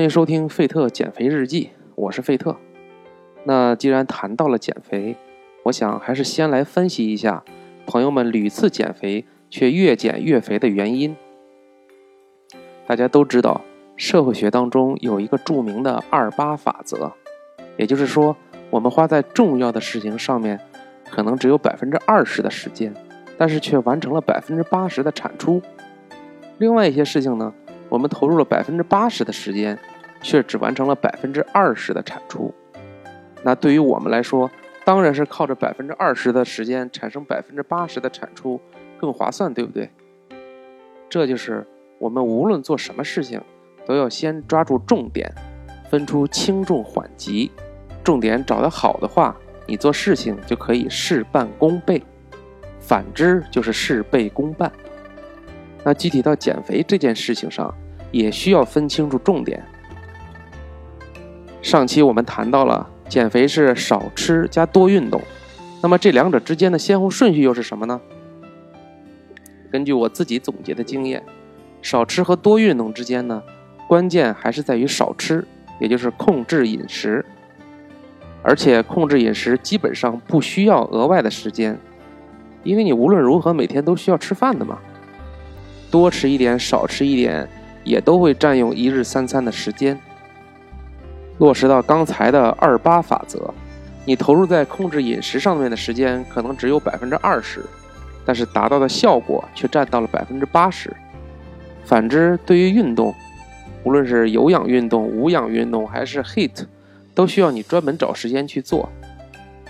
欢迎收听费特减肥日记，我是费特。那既然谈到了减肥，我想还是先来分析一下朋友们屡次减肥却越减越肥的原因。大家都知道，社会学当中有一个著名的二八法则，也就是说，我们花在重要的事情上面，可能只有百分之二十的时间，但是却完成了百分之八十的产出。另外一些事情呢？我们投入了百分之八十的时间，却只完成了百分之二十的产出。那对于我们来说，当然是靠着百分之二十的时间产生百分之八十的产出更划算，对不对？这就是我们无论做什么事情，都要先抓住重点，分出轻重缓急。重点找得好的话，你做事情就可以事半功倍；反之，就是事倍功半。那具体到减肥这件事情上，也需要分清楚重点。上期我们谈到了减肥是少吃加多运动，那么这两者之间的先后顺序又是什么呢？根据我自己总结的经验，少吃和多运动之间呢，关键还是在于少吃，也就是控制饮食。而且控制饮食基本上不需要额外的时间，因为你无论如何每天都需要吃饭的嘛。多吃一点，少吃一点，也都会占用一日三餐的时间。落实到刚才的二八法则，你投入在控制饮食上面的时间可能只有百分之二十，但是达到的效果却占到了百分之八十。反之，对于运动，无论是有氧运动、无氧运动还是 HIT，都需要你专门找时间去做。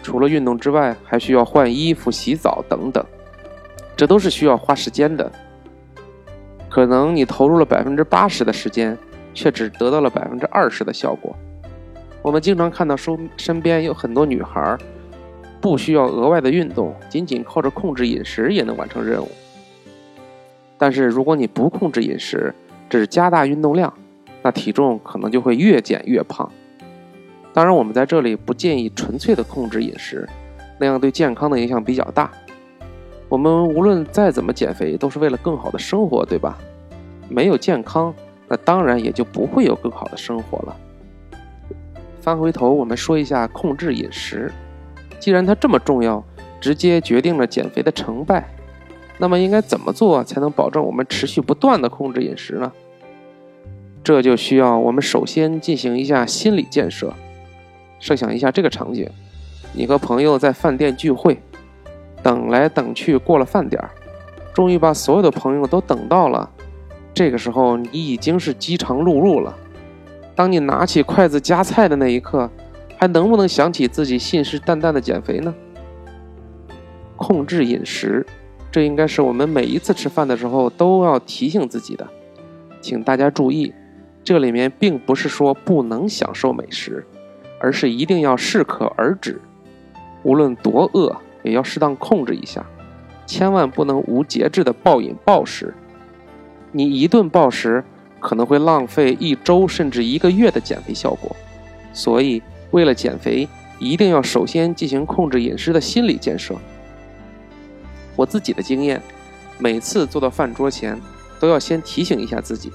除了运动之外，还需要换衣服、洗澡等等，这都是需要花时间的。可能你投入了百分之八十的时间，却只得到了百分之二十的效果。我们经常看到身身边有很多女孩，不需要额外的运动，仅仅靠着控制饮食也能完成任务。但是如果你不控制饮食，只加大运动量，那体重可能就会越减越胖。当然，我们在这里不建议纯粹的控制饮食，那样对健康的影响比较大。我们无论再怎么减肥，都是为了更好的生活，对吧？没有健康，那当然也就不会有更好的生活了。翻回头，我们说一下控制饮食。既然它这么重要，直接决定了减肥的成败，那么应该怎么做才能保证我们持续不断的控制饮食呢？这就需要我们首先进行一下心理建设。设想一下这个场景：你和朋友在饭店聚会。等来等去，过了饭点儿，终于把所有的朋友都等到了。这个时候，你已经是饥肠辘辘了。当你拿起筷子夹菜的那一刻，还能不能想起自己信誓旦旦的减肥呢？控制饮食，这应该是我们每一次吃饭的时候都要提醒自己的。请大家注意，这里面并不是说不能享受美食，而是一定要适可而止。无论多饿。也要适当控制一下，千万不能无节制的暴饮暴食。你一顿暴食可能会浪费一周甚至一个月的减肥效果。所以，为了减肥，一定要首先进行控制饮食的心理建设。我自己的经验，每次坐到饭桌前，都要先提醒一下自己：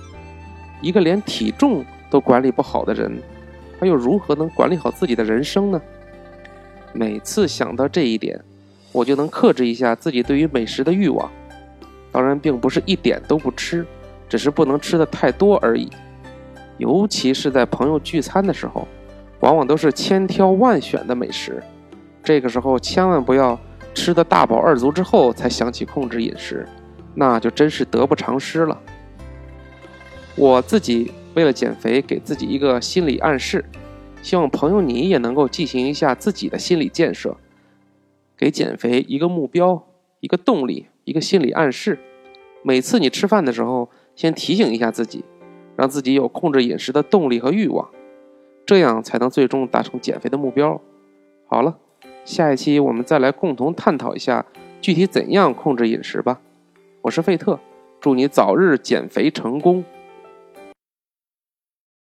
一个连体重都管理不好的人，他又如何能管理好自己的人生呢？每次想到这一点。我就能克制一下自己对于美食的欲望，当然并不是一点都不吃，只是不能吃的太多而已。尤其是在朋友聚餐的时候，往往都是千挑万选的美食，这个时候千万不要吃的大饱二足之后才想起控制饮食，那就真是得不偿失了。我自己为了减肥，给自己一个心理暗示，希望朋友你也能够进行一下自己的心理建设。给减肥一个目标，一个动力，一个心理暗示。每次你吃饭的时候，先提醒一下自己，让自己有控制饮食的动力和欲望，这样才能最终达成减肥的目标。好了，下一期我们再来共同探讨一下具体怎样控制饮食吧。我是费特，祝你早日减肥成功。